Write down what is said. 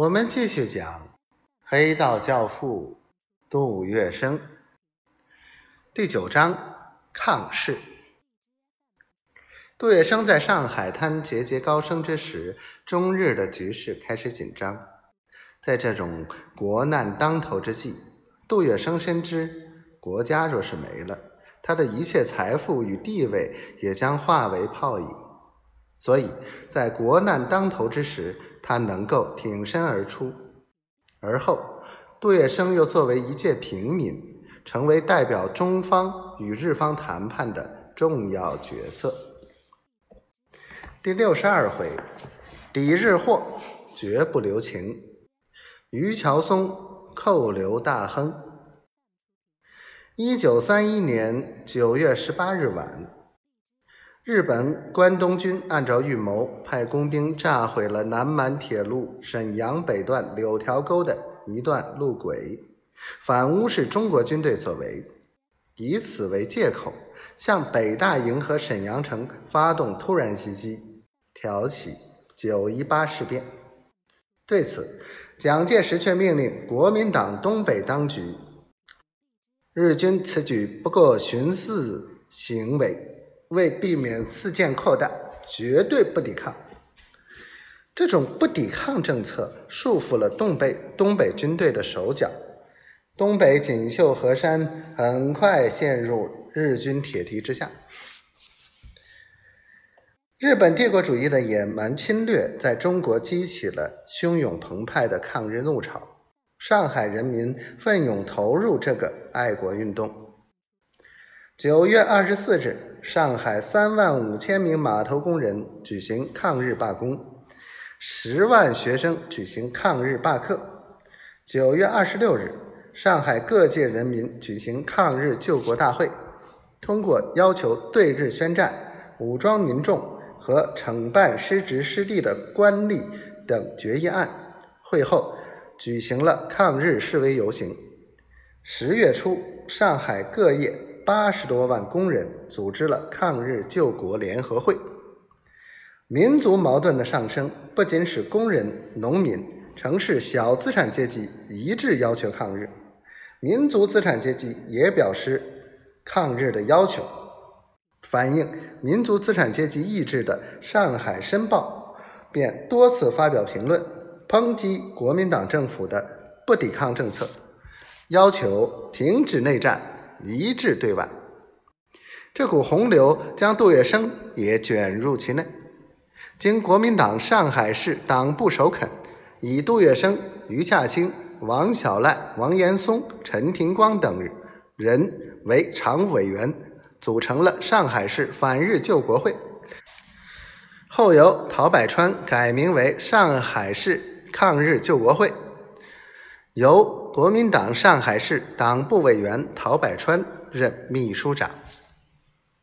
我们继续讲黑道教父杜月笙第九章抗世。杜月笙在上海滩节节高升之时，中日的局势开始紧张。在这种国难当头之际，杜月笙深知，国家若是没了，他的一切财富与地位也将化为泡影。所以在国难当头之时，他能够挺身而出，而后杜月笙又作为一介平民，成为代表中方与日方谈判的重要角色。第六十二回，抵日货绝不留情，于乔松扣留大亨。一九三一年九月十八日晚。日本关东军按照预谋，派工兵炸毁了南满铁路沈阳北段柳条沟的一段路轨，反诬是中国军队所为，以此为借口，向北大营和沈阳城发动突然袭击，挑起九一八事变。对此，蒋介石却命令国民党东北当局：日军此举不过巡视行为。为避免事件扩大，绝对不抵抗。这种不抵抗政策束缚了东北东北军队的手脚，东北锦绣河山很快陷入日军铁蹄之下。日本帝国主义的野蛮侵略在中国激起了汹涌澎湃的抗日怒潮，上海人民奋勇投入这个爱国运动。九月二十四日。上海三万五千名码头工人举行抗日罢工，十万学生举行抗日罢课。九月二十六日，上海各界人民举行抗日救国大会，通过要求对日宣战、武装民众和惩办失职失地的官吏等决议案。会后，举行了抗日示威游行。十月初，上海各业。八十多万工人组织了抗日救国联合会。民族矛盾的上升，不仅使工人、农民、城市小资产阶级一致要求抗日，民族资产阶级也表示抗日的要求。反映民族资产阶级意志的《上海申报》便多次发表评论，抨击国民党政府的不抵抗政策，要求停止内战。一致对外，这股洪流将杜月笙也卷入其内。经国民党上海市党部首肯，以杜月笙、余洽清、王小赖、王延松、陈廷光等人为常务委员，组成了上海市反日救国会。后由陶百川改名为上海市抗日救国会，由。国民党上海市党部委员陶百川任秘书长。